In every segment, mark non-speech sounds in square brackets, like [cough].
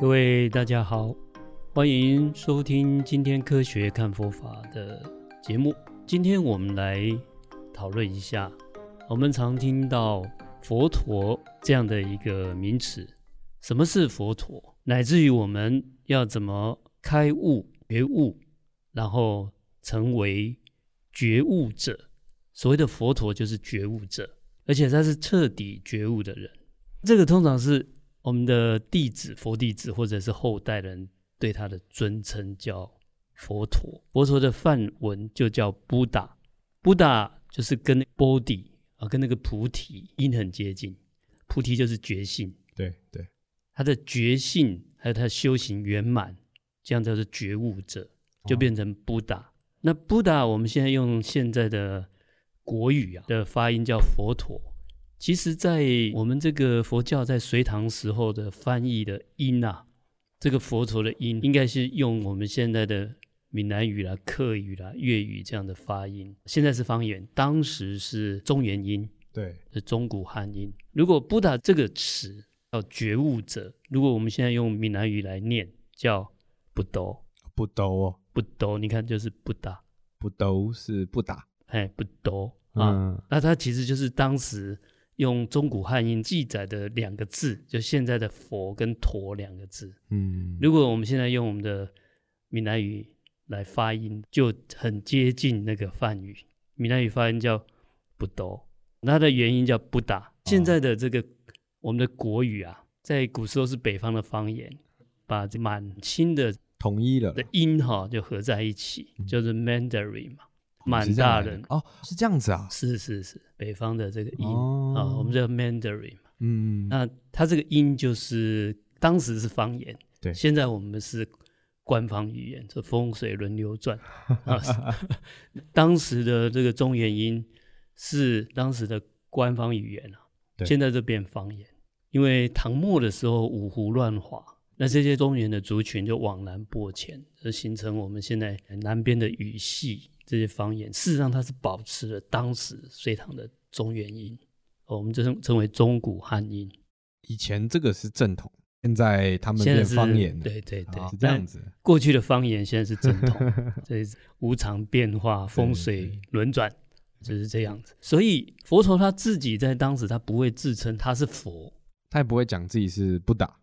各位大家好，欢迎收听今天科学看佛法的节目。今天我们来讨论一下，我们常听到佛陀这样的一个名词，什么是佛陀？乃至于我们要怎么开悟、觉悟，然后成为觉悟者。所谓的佛陀就是觉悟者，而且他是彻底觉悟的人。这个通常是。我们的弟子、佛弟子或者是后代人对他的尊称叫佛陀。佛陀的梵文就叫 Buddha，Buddha 就是跟 Bodhi 啊，跟那个菩提音很接近。菩提就是觉性，对对，他的觉性还有他修行圆满，这样叫做觉悟者，就变成 Buddha。哦、那 Buddha 我们现在用现在的国语啊的发音叫佛陀。其实，在我们这个佛教在隋唐时候的翻译的音啊，这个佛陀的音，应该是用我们现在的闽南语啦、客语啦、粤语这样的发音。现在是方言，当时是中原音，对，是中古汉音。如果 Buddha 这个词叫觉悟者，如果我们现在用闽南语来念，叫不斗，不斗哦，不斗，你看就是不打，不斗是不打，哎，不斗啊，嗯、那它其实就是当时。用中古汉音记载的两个字，就现在的“佛”跟“陀”两个字。嗯，如果我们现在用我们的闽南语来发音，就很接近那个梵语。闽南语发音叫“不多”，它的原因叫“不打”。现在的这个我们的国语啊，在古时候是北方的方言，把满清的统一了的音哈就合在一起，就是 Mandarin 嘛。满大人哦，是这样子啊，是是是，北方的这个音啊、哦。哦，我们叫 Mandarin 嘛，嗯，那它这个音就是当时是方言，对，现在我们是官方语言，这风水轮流转啊。[laughs] 当时的这个中原音是当时的官方语言啊，对。现在就变方言，因为唐末的时候五胡乱华，那这些中原的族群就往南播迁，而形成我们现在南边的语系。这些方言，事实上它是保持了当时隋唐的中原音，我们这称称为中古汉音。以前这个是正统，现在他们变方言，对对对，是这样子。过去的方言现在是正统，[laughs] 这是无常变化，风水轮转，就是这样子。所以佛陀他自己在当时他不会自称他是佛，他也不会讲自己是不打，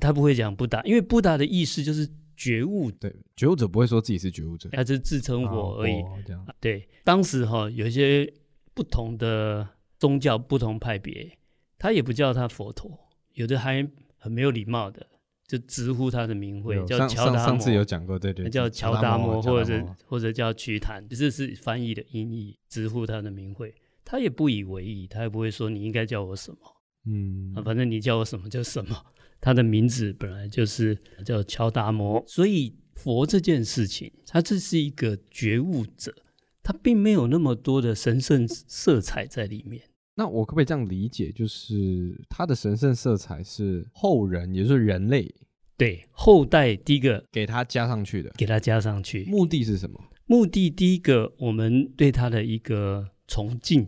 他不会讲不达，因为不达的意思就是。觉悟，对，觉悟者不会说自己是觉悟者，他只是自称我而已。哦、这样对，当时哈有一些不同的宗教、不同派别，他也不叫他佛陀，有的还很没有礼貌的，就直呼他的名讳，叫乔达摩。上次有讲过，对对，叫乔达摩，或者或者叫瞿昙，这是翻译的音译，直呼他的名讳，他也不以为意，他也不会说你应该叫我什么，嗯，反正你叫我什么就什么。他的名字本来就是叫乔达摩，所以佛这件事情，他这是一个觉悟者，他并没有那么多的神圣色彩在里面。那我可不可以这样理解，就是他的神圣色彩是后人，也就是人类对后代第一个给他加上去的，给他加上去，目的是什么？目的第一个，我们对他的一个崇敬；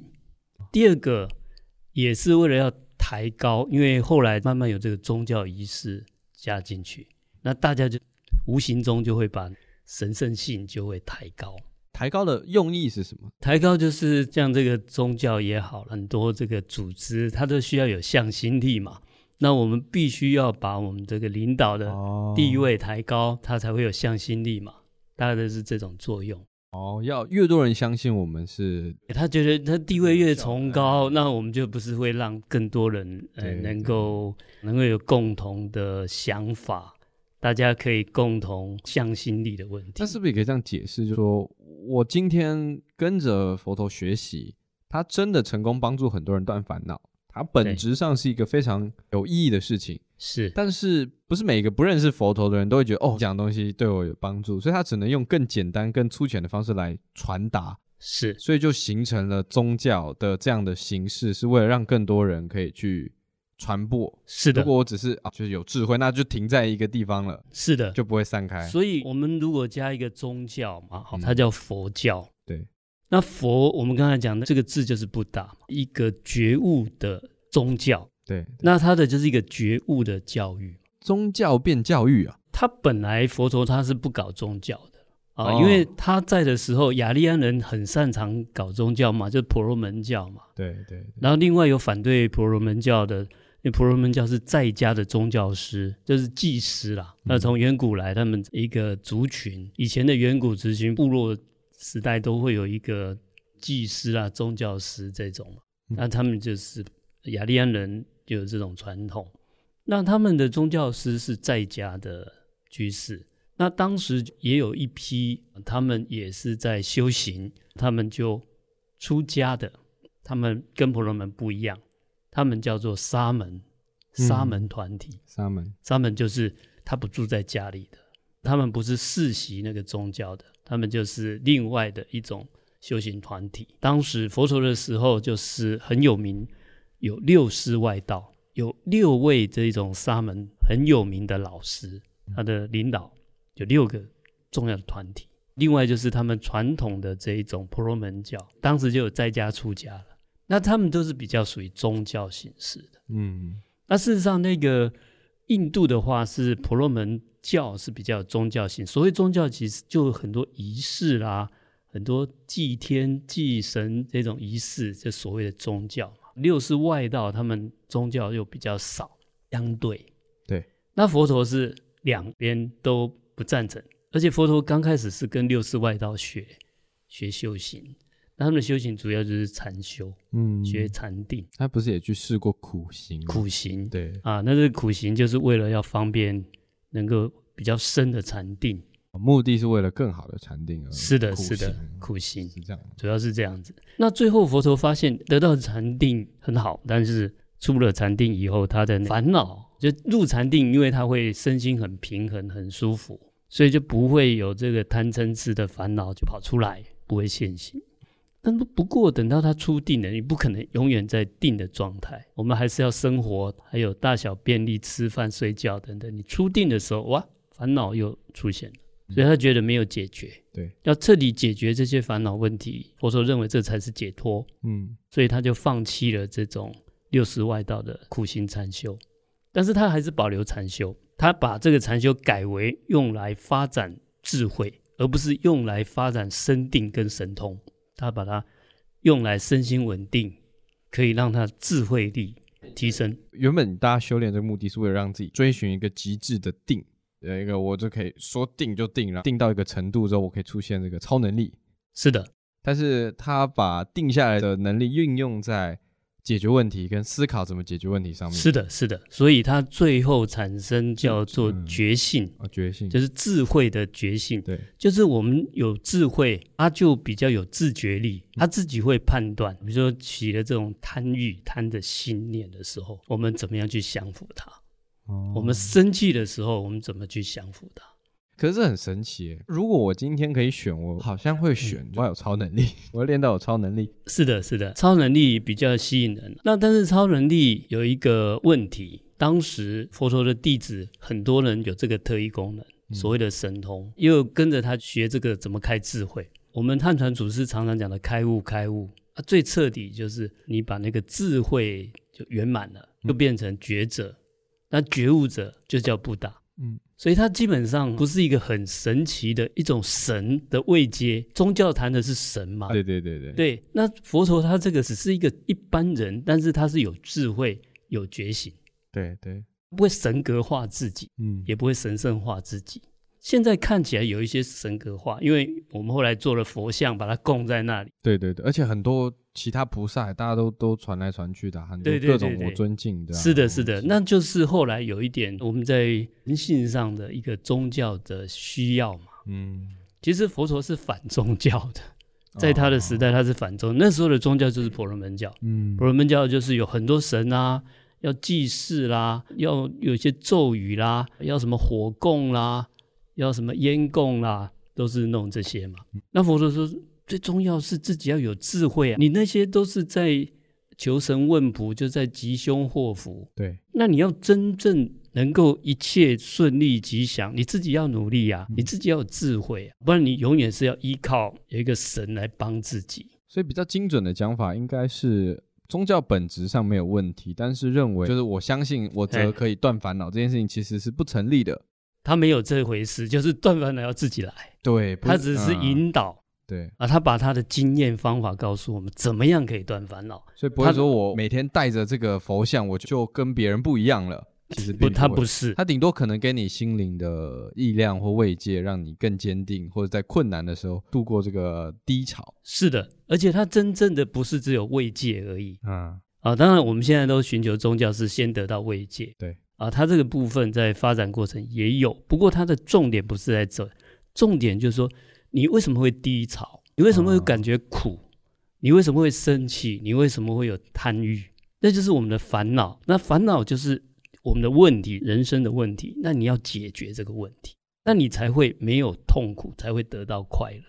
第二个，也是为了要。抬高，因为后来慢慢有这个宗教仪式加进去，那大家就无形中就会把神圣性就会抬高。抬高的用意是什么？抬高就是像这个宗教也好，很多这个组织它都需要有向心力嘛。那我们必须要把我们这个领导的地位抬高，哦、它才会有向心力嘛。大概都是这种作用。哦，要越多人相信我们是，他觉得他地位越崇高，那我们就不是会让更多人呃能够能够有共同的想法，大家可以共同向心力的问题。那是不是也可以这样解释？就是说我今天跟着佛陀学习，他真的成功帮助很多人断烦恼。它本质上是一个非常有意义的事情，是，但是不是每个不认识佛陀的人都会觉得哦，讲东西对我有帮助，所以他只能用更简单、更粗浅的方式来传达，是，所以就形成了宗教的这样的形式，是为了让更多人可以去传播。是的，如果我只是啊，就是有智慧，那就停在一个地方了，是的，就不会散开。所以我们如果加一个宗教嘛，好，它叫佛教。那佛，我们刚才讲的这个字就是不打，一个觉悟的宗教。对，那它的就是一个觉悟的教育。宗教变教育啊？他本来佛陀他是不搞宗教的啊，哦、因为他在的时候，雅利安人很擅长搞宗教嘛，就是婆罗门教嘛。对对，对。然后另外有反对婆罗门教的，因为婆罗门教是在家的宗教师，就是祭师啦。那从远古来，他们一个族群，以前的远古族群部落时代都会有一个祭司啊、宗教师这种。那他们就是雅利安人就有这种传统。那他们的宗教师是在家的。居士，那当时也有一批，他们也是在修行，他们就出家的，他们跟婆罗门不一样，他们叫做沙门，沙门团体，沙门，沙门就是他不住在家里的，他们不是世袭那个宗教的，他们就是另外的一种修行团体。当时佛陀的时候，就是很有名，有六师外道，有六位这种沙门很有名的老师。他的领导有六个重要的团体，另外就是他们传统的这一种婆罗门教，当时就有在家出家了。那他们都是比较属于宗教形式的。嗯，那事实上，那个印度的话是婆罗门教是比较有宗教性。所谓宗教，其实就很多仪式啦，很多祭天祭神这种仪式，就所谓的宗教嘛。六是外道他们宗教又比较少，相对。对，那佛陀是。两边都不赞成，而且佛陀刚开始是跟六世外道学学修行，那他们的修行主要就是禅修，嗯，学禅定。他不是也去试过苦行？苦行，对啊，那这个苦行就是为了要方便能够比较深的禅定，目的是为了更好的禅定而。是的，是的，苦行是这样，主要是这样子。那最后佛陀发现得到禅定很好，但是出了禅定以后，他的烦恼。就入禅定，因为他会身心很平衡、很舒服，所以就不会有这个贪嗔痴的烦恼就跑出来，不会现行。但不过等到他出定了，你不可能永远在定的状态，我们还是要生活，还有大小便利、吃饭、睡觉等等。你出定的时候，哇，烦恼又出现了，所以他觉得没有解决。对，要彻底解决这些烦恼问题，佛陀认为这才是解脱。嗯，所以他就放弃了这种六十外道的苦行禅修。但是他还是保留禅修，他把这个禅修改为用来发展智慧，而不是用来发展身定跟神通。他把它用来身心稳定，可以让他智慧力提升。原本大家修炼这个目的是为了让自己追寻一个极致的定，有一个我就可以说定就定了，定到一个程度之后，我可以出现这个超能力。是的，但是他把定下来的能力运用在。解决问题跟思考怎么解决问题上面，是的，是的，所以它最后产生叫做觉性，啊、嗯，觉性。就是智慧的觉性，对，就是我们有智慧，他就比较有自觉力，他自己会判断，比如说起了这种贪欲、贪的心念的时候，我们怎么样去降服它？哦，我们生气的时候，我们怎么去降服它？可是很神奇，如果我今天可以选，我好像会选，我有超能力，[laughs] 我要练到有超能力。是的，是的，超能力比较吸引人。那但是超能力有一个问题，当时佛陀的弟子很多人有这个特异功能，所谓的神通，也有跟着他学这个怎么开智慧。我们汉传祖师常常讲的开悟，开悟啊，最彻底就是你把那个智慧就圆满了，就变成觉者，那觉悟者就叫布达。嗯。所以它基本上不是一个很神奇的一种神的位阶，宗教谈的是神嘛？对对对对。对，那佛陀他这个只是一个一般人，但是他是有智慧、有觉醒。对对，不会神格化自己，嗯，也不会神圣化自己。现在看起来有一些神格化，因为我们后来做了佛像，把它供在那里。对对对，而且很多。其他菩萨大家都都传来传去的，很多各种我尊敬的。是的，是的，那就是后来有一点我们在人性上的一个宗教的需要嘛。嗯，其实佛陀是反宗教的，[laughs] 在他的时代他是反宗，哦、那时候的宗教就是婆罗门教。嗯，婆罗门教就是有很多神啊，要祭祀啦，要有一些咒语啦，要什么火供啦，要什么烟供啦，都是弄这些嘛。那佛陀说。最重要是自己要有智慧啊！你那些都是在求神问卜，就在吉凶祸福。对，那你要真正能够一切顺利吉祥，你自己要努力啊！嗯、你自己要有智慧啊，不然你永远是要依靠有一个神来帮自己。所以比较精准的讲法，应该是宗教本质上没有问题，但是认为就是我相信我则可以断烦恼这件事情其实是不成立的。他没有这回事，就是断烦恼要自己来。对，他只是引导。嗯、对啊，他把他的经验方法告诉我们，怎么样可以断烦恼。所以不会说我每天带着这个佛像，我就跟别人不一样了。[laughs] 其实不，不，他不是，他顶多可能给你心灵的力量或慰藉，让你更坚定，或者在困难的时候度过这个低潮。是的，而且他真正的不是只有慰藉而已。嗯，啊，当然我们现在都寻求宗教是先得到慰藉。对。啊，他这个部分在发展过程也有，不过他的重点不是在这，重点就是说，你为什么会低潮？你为什么会感觉苦？哦、你为什么会生气？你为什么会有贪欲？那就是我们的烦恼。那烦恼就是我们的问题，人生的问题。那你要解决这个问题，那你才会没有痛苦，才会得到快乐。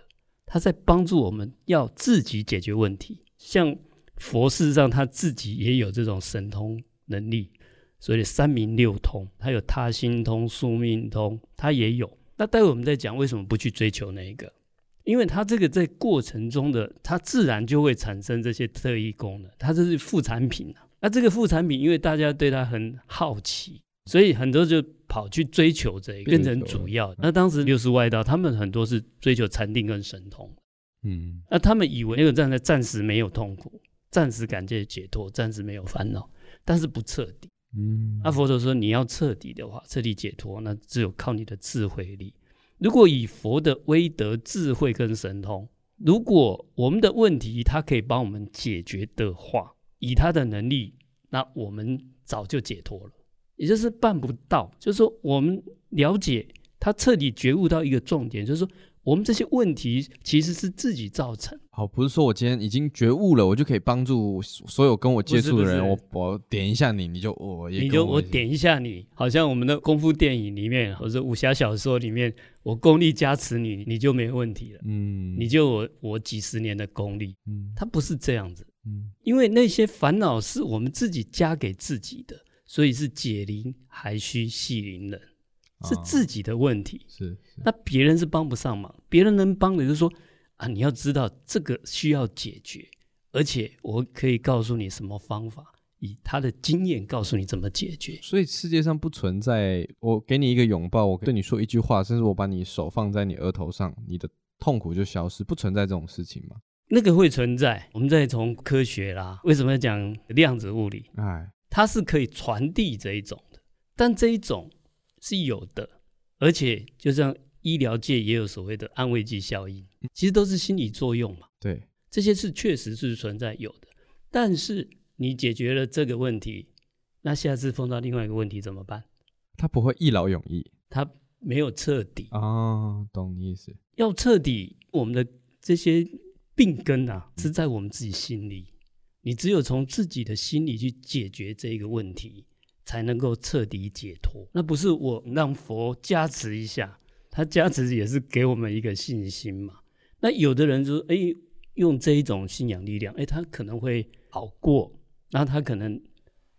他在帮助我们要自己解决问题。像佛事实上他自己也有这种神通能力。所以三明六通，他有他心通、宿命通，他也有。那待会我们再讲为什么不去追求那一个，因为它这个在过程中的，它自然就会产生这些特异功能，它这是副产品啊。那这个副产品，因为大家对它很好奇，所以很多就跑去追求这个，变成主要。那当时六十外道，他们很多是追求禅定跟神通，嗯，那他们以为那个暂暂时没有痛苦，暂时感觉解脱，暂时没有烦恼，但是不彻底。嗯，阿佛陀说，你要彻底的话，彻底解脱，那只有靠你的智慧力。如果以佛的威德、智慧跟神通，如果我们的问题他可以帮我们解决的话，以他的能力，那我们早就解脱了。也就是办不到，就是说我们了解他彻底觉悟到一个重点，就是说。我们这些问题其实是自己造成。好，不是说我今天已经觉悟了，我就可以帮助所有跟我接触的人。我我点一下你，你就我也你就我点一下你，好像我们的功夫电影里面或者武侠小说里面，我功力加持你，你就没问题了。嗯，你就我我几十年的功力。嗯，它不是这样子。嗯，因为那些烦恼是我们自己加给自己的，所以是解铃还需系铃人。是自己的问题，是，那别人是帮不上忙，别人能帮的就是说啊，你要知道这个需要解决，而且我可以告诉你什么方法，以他的经验告诉你怎么解决。所以世界上不存在我给你一个拥抱，我对你说一句话，甚至我把你手放在你额头上，你的痛苦就消失，不存在这种事情吗？那个会存在。我们再从科学啦，为什么要讲量子物理？哎，它是可以传递这一种的，但这一种。是有的，而且就像医疗界也有所谓的安慰剂效应，其实都是心理作用嘛。对，这些是确实是存在有的。但是你解决了这个问题，那下次碰到另外一个问题怎么办？他不会一劳永逸，他没有彻底啊、哦，懂你意思。要彻底，我们的这些病根啊，是在我们自己心里。你只有从自己的心里去解决这个问题。才能够彻底解脱。那不是我让佛加持一下，他加持也是给我们一个信心嘛。那有的人就说，哎，用这一种信仰力量，哎，他可能会好过。那他可能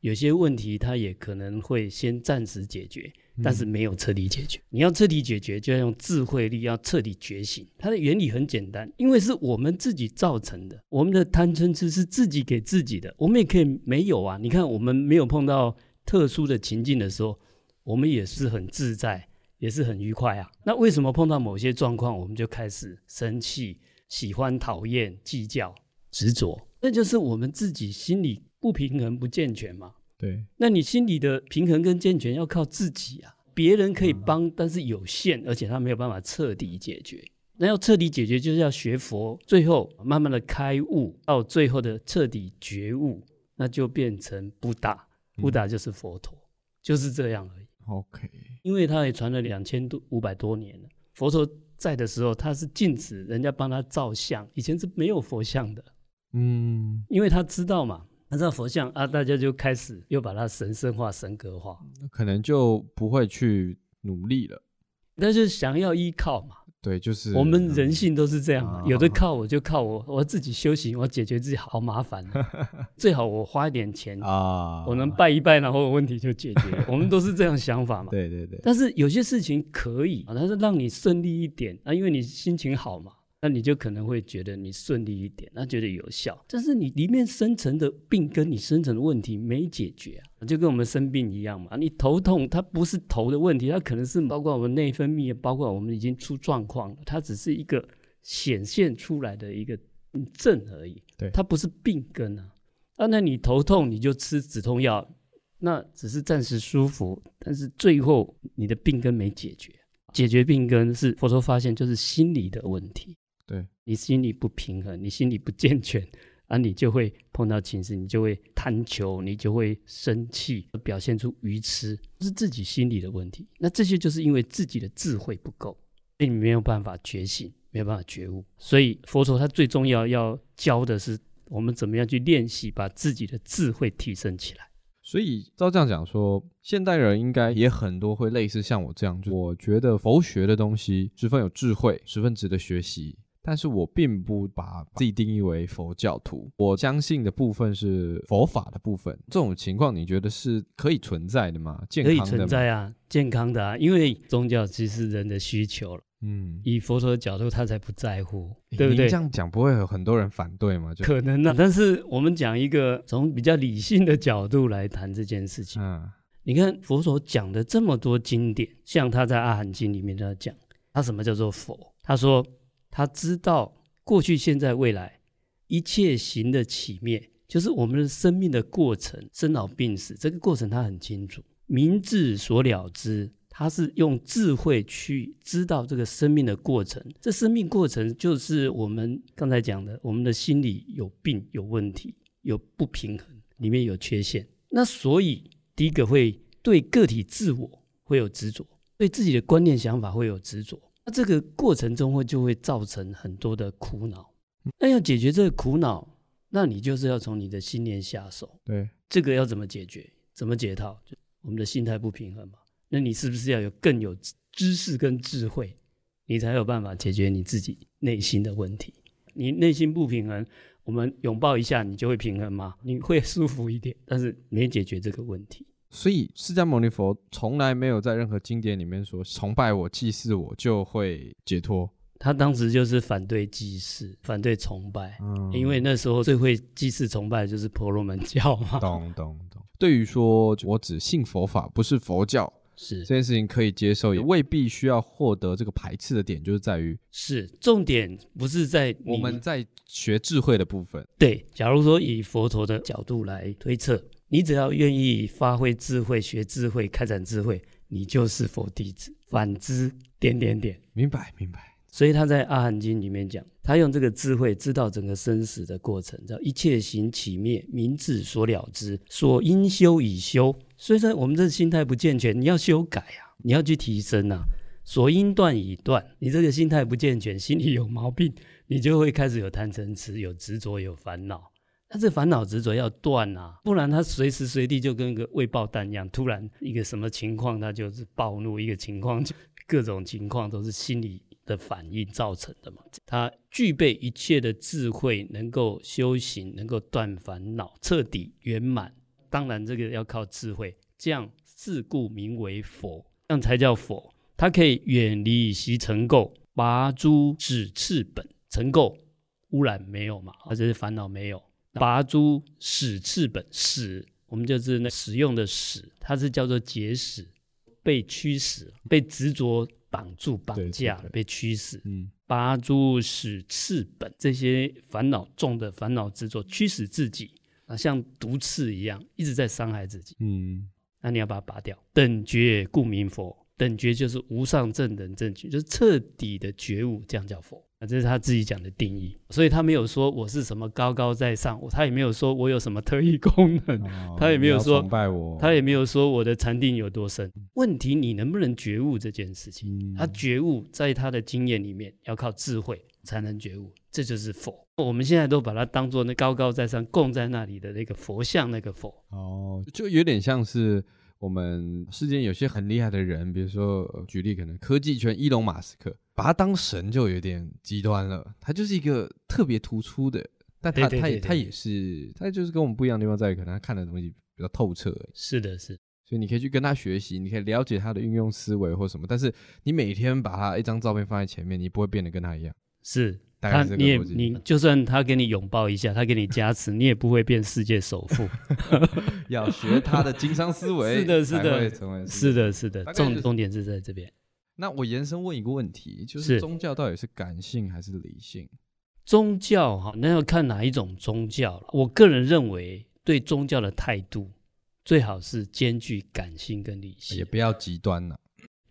有些问题，他也可能会先暂时解决，但是没有彻底解决。嗯。你要彻底解决，就要用智慧力，要彻底觉醒。它的原理很简单，因为是我们自己造成的，我们的贪嗔痴是自己给自己的，我们也可以没有啊。你看，我们没有碰到。特殊的情境的时候，我们也是很自在，也是很愉快啊。那为什么碰到某些状况，我们就开始生气、喜欢、讨厌、计较、执着？那就是我们自己心里不平衡、不健全嘛。对。那你心里的平衡跟健全要靠自己啊。别人可以帮，但是有限，而且他没有办法彻底解决。那要彻底解决，就是要学佛，最后慢慢的开悟，到最后的彻底觉悟，那就变成不打，不打就是佛陀，嗯，就是这样而已。OK，因为他也传了两千多五百多年了。佛陀在的时候，他是禁止人家帮他造像，以前是没有佛像的。嗯，因为他知道嘛，他知道佛像啊，大家就开始又把它神圣化、神格化，可能就不会去努力了。那就想要依靠嘛。对，就是我们人性都是这样嘛，嗯、有的靠我就靠我，我自己修行，我解决自己好麻烦，[laughs] 最好我花一点钱啊，我能拜一拜，然后问题就解决。[laughs] 我们都是这样想法嘛。对对对。但是有些事情可以啊，但是让你顺利一点啊，因为你心情好嘛，那你就可能会觉得你顺利一点，那觉得有效。但是你里面深层的病跟你深层的问题没解决啊，就跟我们生病一样嘛。你头痛，它不是头的问题，它可能是包括我们内分泌，包括我们已经出状况了，它只是一个显现出来的一个症而已。对，它不是病根啊。啊，那你头痛你就吃止痛药，那只是暂时舒服，但是最后你的病根没解决。解决病根是佛陀发现就是心理的问题。对，你心理不平衡，你心理不健全 [laughs] 啊，你就会碰到情绪，你就会贪求，你就会生气，表现出愚痴，是自己心理的问题。那这些就是因为自己的智慧不够，所以你没有办法觉醒，没有办法觉悟。所以佛陀他最重要要教的是我们怎么样去练习，把自己的智慧提升起来。所以照这样讲说，现代人应该也很多会类似像我这样，就我觉得佛学的东西十分有智慧，十分值得学习。但是我并不把自己定义为佛教徒，我相信的部分是佛法的部分。这种情况，你觉得是可以存在的吗？健康的？可以存在啊，健康的啊，因为宗教其实是人的需求了。嗯，以佛陀的角度，他才不在乎，对不对？这样讲不会有很多人反对吗？可能啊，但是我们讲一个从比较理性的角度来谈这件事情。嗯，你看佛陀讲的这么多经典，像他在《阿含经》里面他讲，他什么叫做佛？他说。他知道过去、现在、未来一切行的起灭，就是我们的生命的过程，生老病死这个过程，他很清楚。明智所了知，他是用智慧去知道这个生命的过程。这生命过程就是我们刚才讲的，我们的心理有病、有问题、有不平衡，里面有缺陷。那所以第一个会对个体自我会有执着，对自己的观念想法会有执着。那这个过程中会就会造成很多的苦恼。那要解决这个苦恼，那你就是要从你的心念下手。对，这个要怎么解决？怎么解套？就我们的心态不平衡嘛。那你是不是要有更有知识跟智慧，你才有办法解决你自己内心的问题？你内心不平衡，我们拥抱一下，你就会平衡吗？你会 [laughs] 舒服一点，但是没解决这个问题。所以，释迦牟尼佛从来没有在任何经典里面说崇拜我、祭祀我就会解脱。他当时就是反对祭祀、反对崇拜，嗯，因为那时候最会祭祀崇拜的就是婆罗门教嘛。懂懂懂。对于说我只信佛法，不是佛教，是这件事情可以接受，也未必需要获得这个排斥的点，就是在于是重点不是在我们在学智慧的部分。对，假如说以佛陀的角度来推测。你只要愿意发挥智慧、学智慧、开展智慧，你就是佛弟子。反之，点点点，明白明白。所以他在《阿含经》里面讲，他用这个智慧知道整个生死的过程，叫一切行起灭，明智所了之，所应修已修。所以说，我们这心态不健全，你要修改啊，你要去提升啊。所应断已断，你这个心态不健全，心里有毛病，你就会开始有贪嗔痴，有执着，有烦恼。他这烦恼执着要断啊，不然他随时随地就跟个未爆弹一样，突然一个什么情况他就是暴怒，一个情况就各种情况都是心理的反应造成的嘛。他具备一切的智慧，能够修行，能够断烦恼，彻底圆满。当然这个要靠智慧，这样自故名为佛，这样才叫佛。他可以远离习尘垢，拔诸始次本，尘垢污染没有嘛？或者是烦恼没有。拔诸始次本，始我们就是那使用的始，它是叫做结使，被驱使，被执着绑住、绑架了，被驱使。嗯，拔诸始次本，这些烦恼重的烦恼执着驱使自己啊，像毒刺一样，一直在伤害自己。嗯，那你要把它拔掉。等觉故名佛，等觉就是无上正等正觉，就是彻底的觉悟，这样叫佛。啊，这是他自己讲的定义，所以他没有说我是什么高高在上，他也没有说我有什么特异功能，哦、他也没有说崇拜我，他也没有说我的禅定有多深。问题你能不能觉悟这件事情？嗯、他觉悟在他的经验里面要靠智慧才能觉悟，这就是佛。我们现在都把它当做那高高在上供在那里的那个佛像，那个佛。哦，就有点像是。我们世间有些很厉害的人，比如说举例，可能科技圈伊隆马斯克，把他当神就有点极端了。他就是一个特别突出的，但他他也他也是，他就是跟我们不一样的地方在于，可能他看的东西比较透彻。是的，是。所以你可以去跟他学习，你可以了解他的运用思维或什么。但是你每天把他一张照片放在前面，你不会变得跟他一样。是，他你也你就算他给你拥抱一下，他给你加持，你也不会变世界首富。[laughs] 要学他的经商思维，[laughs] 是的，是的，是的，是的，重重点是在这边。那我延伸问一个问题，就是宗教到底是感性还是理性？宗教哈，那要看哪一种宗教了。我个人认为，对宗教的态度最好是兼具感性跟理性，也不要极端了。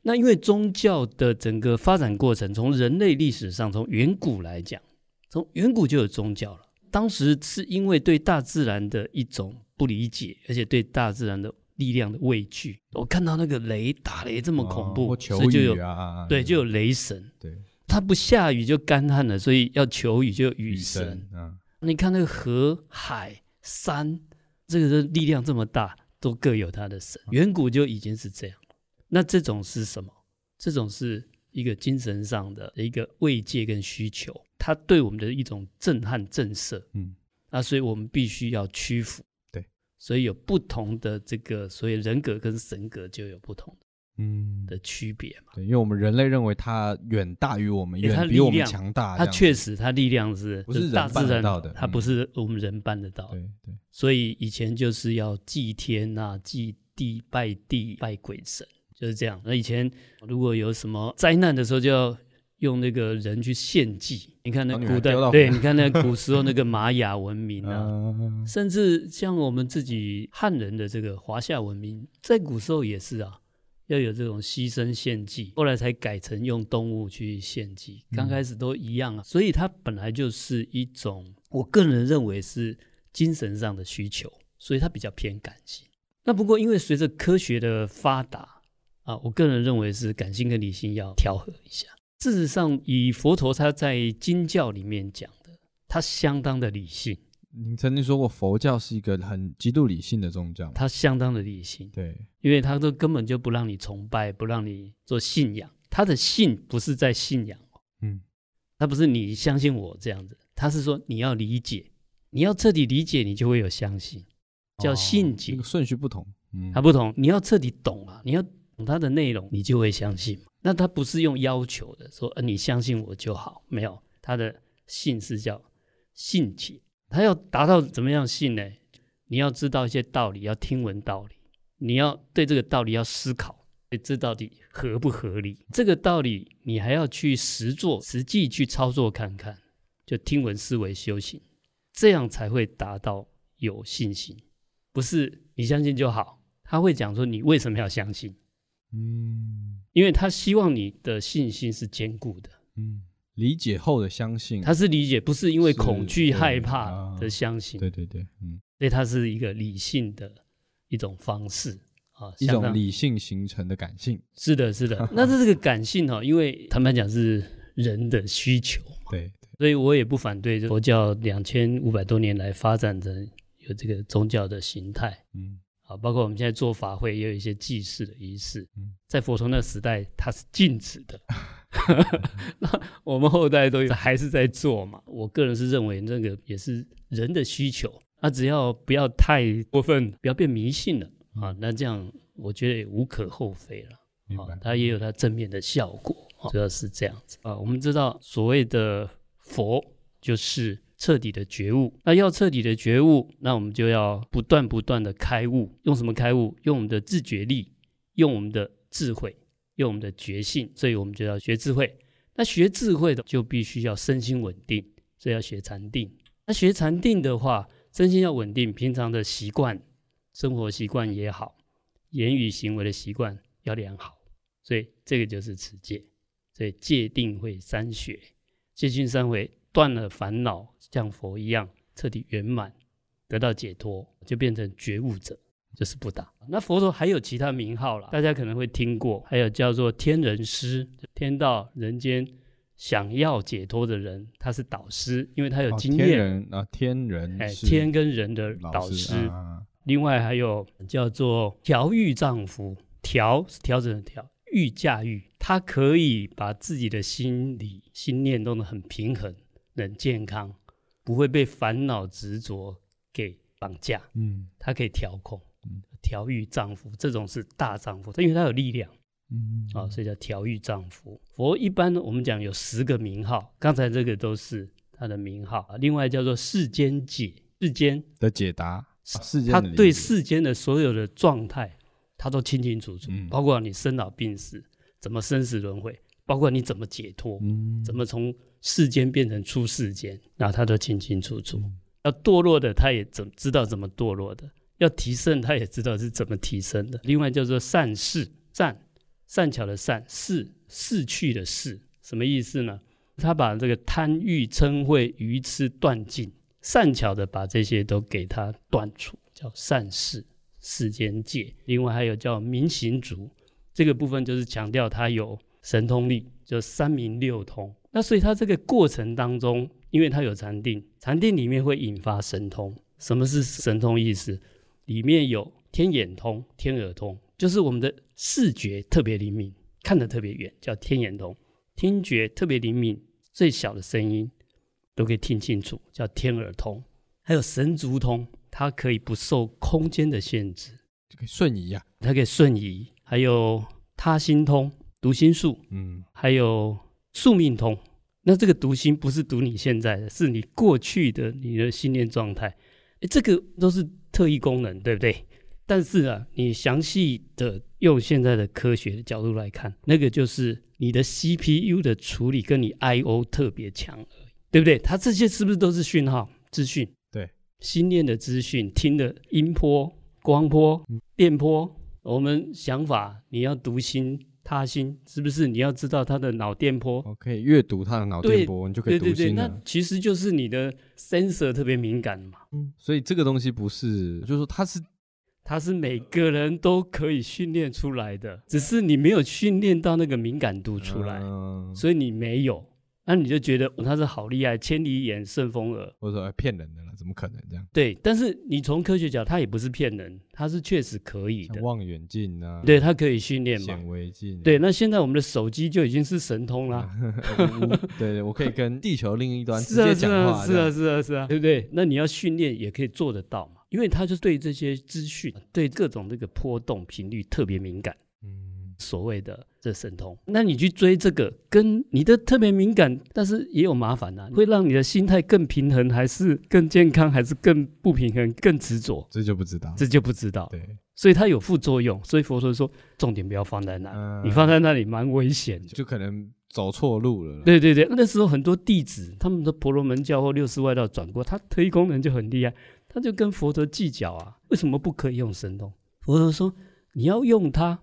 那因为宗教的整个发展过程，从人类历史上，从远古来讲，从远古就有宗教了。当时是因为对大自然的一种不理解，而且对大自然的。力量的畏惧，我看到那个雷打雷这么恐怖，哦、求啊、所以就有对，就有雷神。对，它不下雨就干旱了，所以要求雨就有雨神。雨神嗯、你看那个河、海、山，这个的力量这么大，都各有它的神。远古就已经是这样。那这种是什么？这种是一个精神上的一个慰藉跟需求，它对我们的一种震撼震慑。嗯，那所以我们必须要屈服。所以有不同的这个，所以人格跟神格就有不同的嗯的区别嘛。对，因为我们人类认为它远大于我们，远比我们强大。它确实，它力量是不是大自然到的？它不是我们人办得到。对对。所以以前就是要祭天啊，祭地、拜地、拜鬼神，就是这样。那以前如果有什么灾难的时候，就要。用那个人去献祭，你看那古代，对，[laughs] 你看那古时候那个玛雅文明啊，[laughs] 甚至像我们自己汉人的这个华夏文明，在古时候也是啊，要有这种牺牲献祭，后来才改成用动物去献祭，刚开始都一样啊，所以它本来就是一种，我个人认为是精神上的需求，所以它比较偏感性。那不过因为随着科学的发达啊，我个人认为是感性跟理性要调和一下。事实上，以佛陀他在经教里面讲的，他相当的理性。你曾经说过，佛教是一个很极度理性的宗教。他相当的理性，对，因为他都根本就不让你崇拜，不让你做信仰。他的信不是在信仰，嗯，他不是你相信我这样子，他是说你要理解，你要彻底理解，你就会有相信，叫信解。这个顺序不同，嗯，它不同。你要彻底懂啊，你要懂它的内容，你就会相信。那他不是用要求的，说，呃，你相信我就好，没有，他的信是叫信解，他要达到怎么样信呢？你要知道一些道理，要听闻道理，你要对这个道理要思考，这到底合不合理？这个道理你还要去实做，实际去操作看看，就听闻思维修行，这样才会达到有信心。不是你相信就好，他会讲说你为什么要相信？嗯。因为他希望你的信心是坚固的，嗯，理解后的相信，他是理解，不是因为恐惧害怕的相信，对对对，嗯，所以它是一个理性的一种方式啊，一种理性形成的感性，是的，是的。[laughs] 那这个感性哈，因为坦白讲是人的需求。嘛，对，所以我也不反对佛教两千五百多年来发展的有这个宗教的形态，嗯。啊，包括我们现在做法会也有一些祭祀的仪式，在佛陀那个时代它是禁止的，[laughs] 那我们后代都还是在做嘛。我个人是认为那个也是人的需求，那只要不要太过分，不要变迷信了啊，那这样我觉得也无可厚非了。啊，它也有它正面的效果，主要是这样子啊。我们知道所谓的佛就是。彻底的觉悟，那要彻底的觉悟，那我们就要不断不断的开悟。用什么开悟？用我们的自觉力，用我们的智慧，用我们的觉性。所以我们就要学智慧。那学智慧的就必须要身心稳定，所以要学禅定。那学禅定的话，身心要稳定，平常的习惯，生活习惯也好，言语行为的习惯要良好。所以这个就是持戒。所以戒定慧三学，戒定三回。断了烦恼，像佛一样彻底圆满，得到解脱，就变成觉悟者，就是不打。那佛陀还有其他名号了，大家可能会听过，还有叫做天人师，天道人间想要解脱的人，他是导师，因为他有经验。哦、天人啊，天人，哎，天跟人的导师。师啊、另外还有叫做调御丈夫，调是调整的调，御驾驭，他可以把自己的心理心念弄得很平衡。能健康，不会被烦恼执着给绑架。嗯，他可以调控，嗯，调御丈夫，这种是大丈夫，因为他有力量。嗯，啊，所以叫调御丈夫。佛一般我们讲有十个名号，刚才这个都是他的名号。另外叫做世间解，世间的解答，世间他对世间的所有的状态，他都清清楚楚，嗯、包括你生老病死，怎么生死轮回，包括你怎么解脱，嗯、怎么从世间变成出世间，那他都清清楚楚。嗯、要堕落的，他也怎知道怎么堕落的；要提升，他也知道是怎么提升的。另外叫做善事，善。善巧的善，逝逝去的逝，什么意思呢？他把这个贪欲嗔恚愚痴断尽，善巧的把这些都给他断除，叫善事世间界。另外还有叫明行足，这个部分就是强调他有神通力，就三明六通。那所以他这个过程当中，因为他有禅定，禅定里面会引发神通。什么是神通意思？里面有天眼通、天耳通。就是我们的视觉特别灵敏，看得特别远，叫天眼通；听觉特别灵敏，最小的声音都可以听清楚，叫天耳通。还有神足通，它可以不受空间的限制，就可以瞬移呀、啊，它可以瞬移。还有他心通，读心术，嗯，还有宿命通。那这个读心不是读你现在的，是你过去的你的信念状态。诶，这个都是特异功能，对不对？但是啊，你详细的用现在的科学的角度来看，那个就是你的 CPU 的处理跟你 IO 特别强而已，对不对？它这些是不是都是讯号资讯？对，心念的资讯，听的音波、光波、电波，我们想法，你要读心他心，是不是？你要知道他的脑电波，我可以阅读他的脑电波，你就可以读心了。对对对，那其实就是你的 sensor 特别敏感嘛。嗯，所以这个东西不是，就是说它是。它是每个人都可以训练出来的，只是你没有训练到那个敏感度出来，嗯、所以你没有，那你就觉得他是好厉害，千里眼顺风耳，或者说骗人的了，怎么可能这样？对，但是你从科学角，它也不是骗人，它是确实可以的。望远镜啊，对，它可以训练嘛。显微镜，对，那现在我们的手机就已经是神通了。[laughs] 对对，我可以跟地球另一端直接讲话，是啊，是啊，是啊，是啊，对不对？那你要训练也可以做得到嘛。因为它就对这些资讯、对各种这个波动频率特别敏感，嗯，所谓的这神通，那你去追这个，跟你的特别敏感，但是也有麻烦呐、啊，会让你的心态更平衡，还是更健康，还是更不平衡、更执着？这就不知道，这就不知道。对，所以它有副作用，所以佛陀说，重点不要放在那里，嗯、你放在那里蛮危险的，就可能走错路了。对对对，那时候很多弟子，他们的婆罗门教或六世外道转过，他推功能就很厉害。他就跟佛陀计较啊，为什么不可以用神通？佛陀说：“你要用它，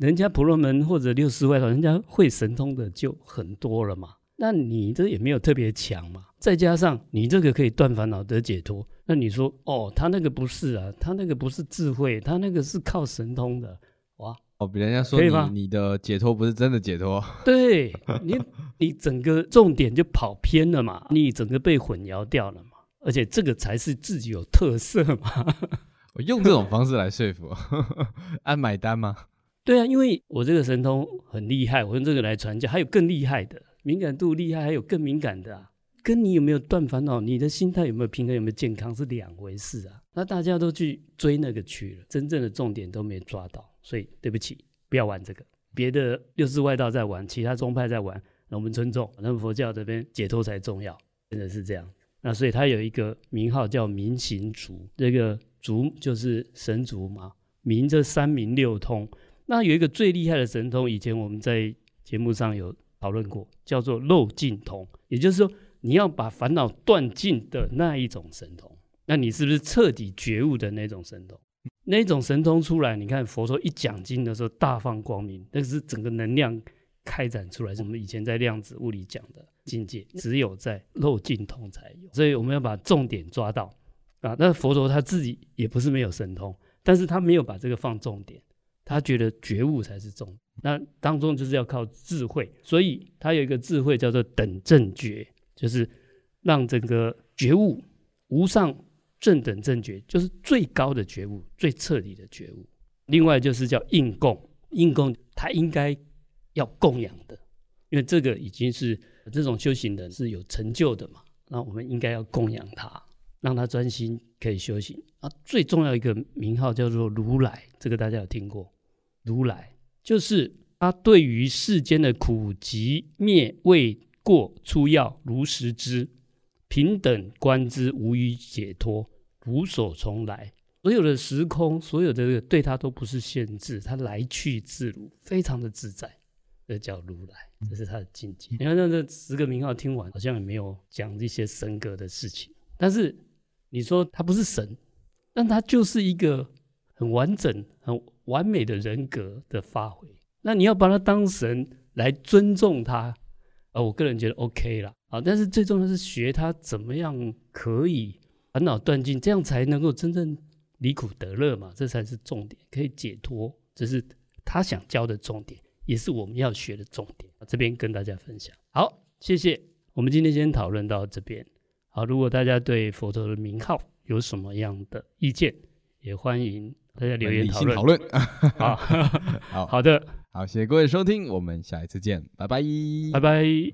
人家婆罗门或者六师外道，人家会神通的就很多了嘛。那你这也没有特别强嘛。再加上你这个可以断烦恼得解脱，那你说哦，他那个不是啊，他那个不是智慧，他那个是靠神通的哇。哦，比人家说你你的解脱不是真的解脱，对你你整个重点就跑偏了嘛，你整个被混淆掉了嘛。”而且这个才是自己有特色嘛！[laughs] 我用这种方式来说服，[laughs] 按买单吗？对啊，因为我这个神通很厉害，我用这个来传教，还有更厉害的，敏感度厉害，还有更敏感的啊！跟你有没有断烦恼，你的心态有没有平衡，有没有健康是两回事啊！那大家都去追那个去了，真正的重点都没抓到，所以对不起，不要玩这个。别的六世外道在玩，其他宗派在玩，那我们尊重。那佛教这边解脱才重要，真的是这样。那所以他有一个名号叫明行足，这个足就是神足嘛，明这三明六通。那有一个最厉害的神通，以前我们在节目上有讨论过，叫做漏尽通，也就是说你要把烦恼断尽的那一种神通。那你是不是彻底觉悟的那种神通？那种神通出来，你看佛说一讲经的时候大放光明，那是整个能量开展出来，我们以前在量子物理讲的。境界只有在漏尽通才有，所以我们要把重点抓到啊。那佛陀他自己也不是没有神通，但是他没有把这个放重点，他觉得觉悟才是重。那当中就是要靠智慧，所以他有一个智慧叫做等正觉，就是让整个觉悟无上正等正觉，就是最高的觉悟，最彻底的觉悟。另外就是叫应供，应供他应该要供养的，因为这个已经是。这种修行人是有成就的嘛？那我们应该要供养他，让他专心可以修行。啊，最重要一个名号叫做如来，这个大家有听过？如来就是他对于世间的苦集灭未过出要如实知，平等观之，无余解脱，无所从来。所有的时空，所有的这个对他都不是限制，他来去自如，非常的自在。这叫如来，这是他的境界。你看，那这十个名号听完，好像也没有讲一些神格的事情。但是你说他不是神，但他就是一个很完整、很完美的人格的发挥。那你要把他当神来尊重他，啊，我个人觉得 OK 了啊。但是最重要的是学他怎么样可以烦恼断尽，这样才能够真正离苦得乐嘛，这才是重点，可以解脱，这是他想教的重点，也是我们要学的重点。这边跟大家分享。好，谢谢。我们今天先讨论到这边。好，如果大家对佛陀的名号有什么样的意见，也欢迎大家留言讨论。讨论。[laughs] 好，好，[laughs] 好的。好，谢谢各位收听，我们下一次见，拜拜，拜拜。